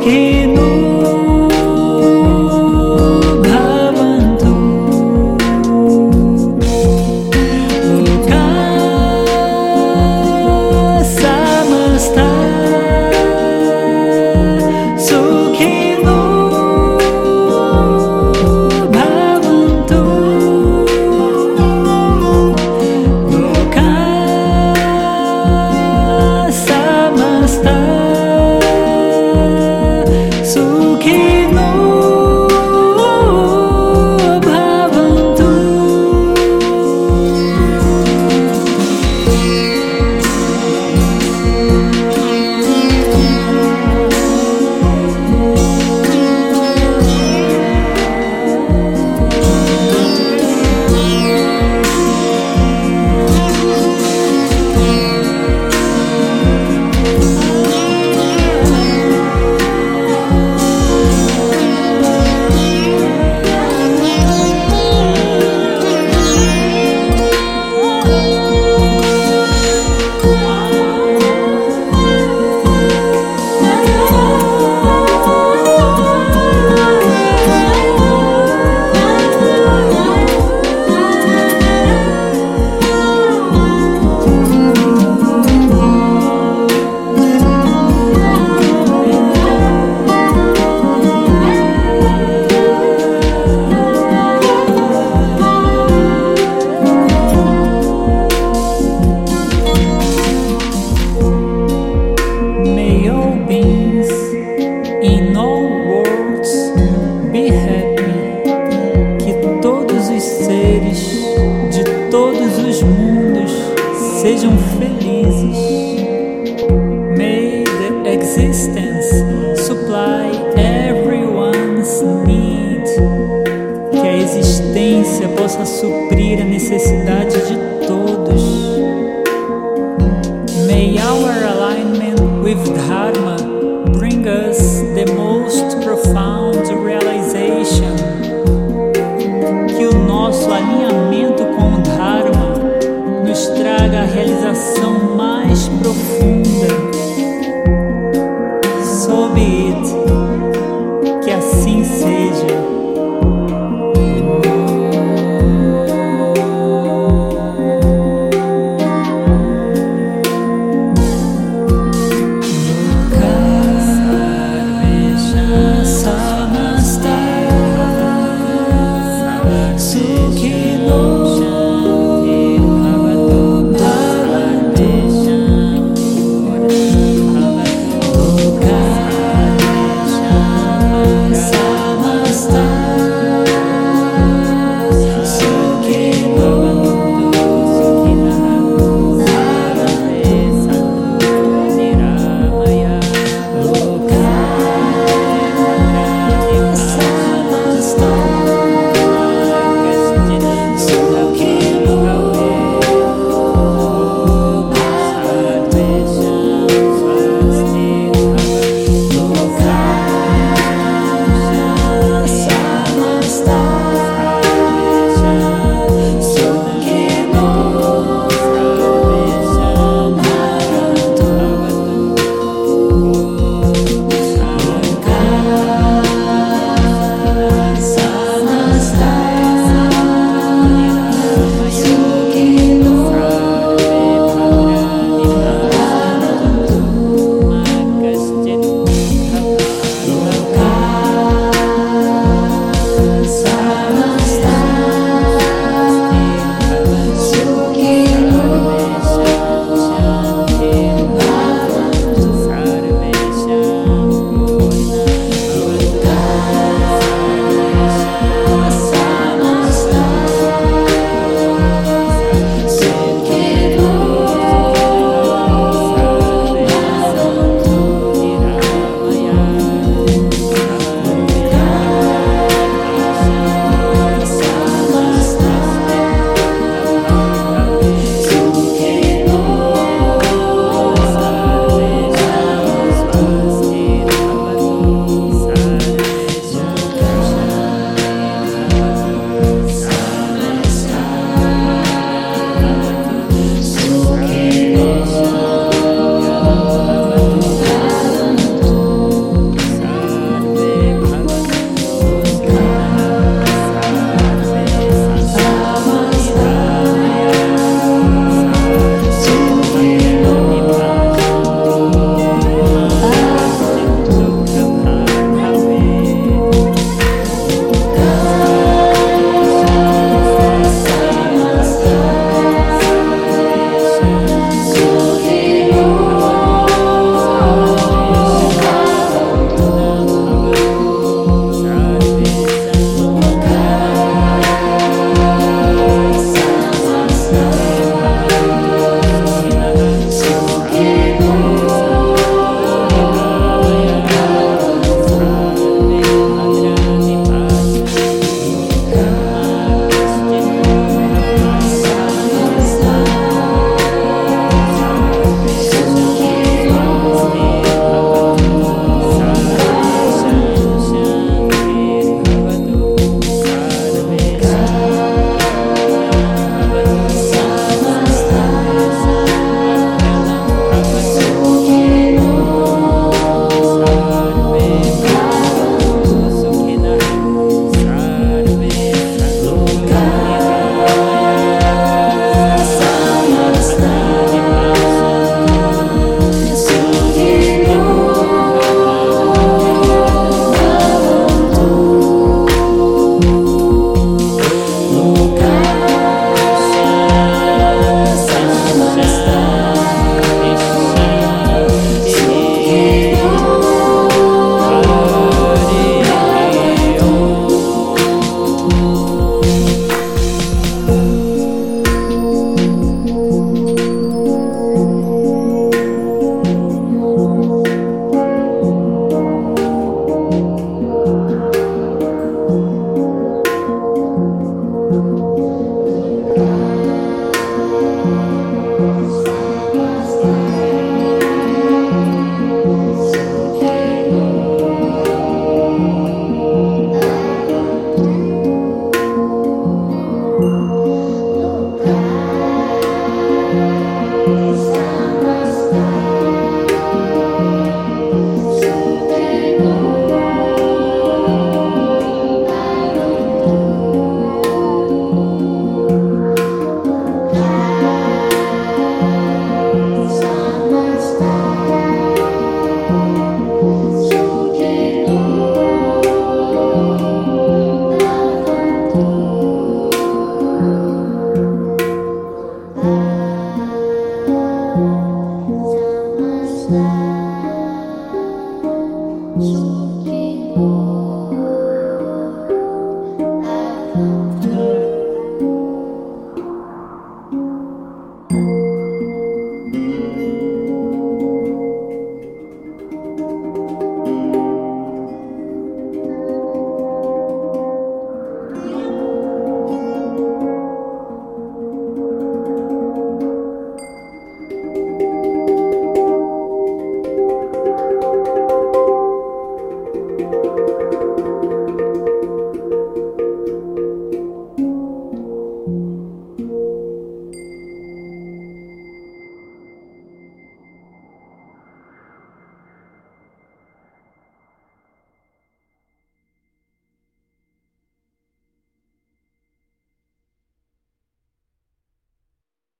月の felizes. May the existence supply everyone's need. Que a existência possa suprir a necessidade de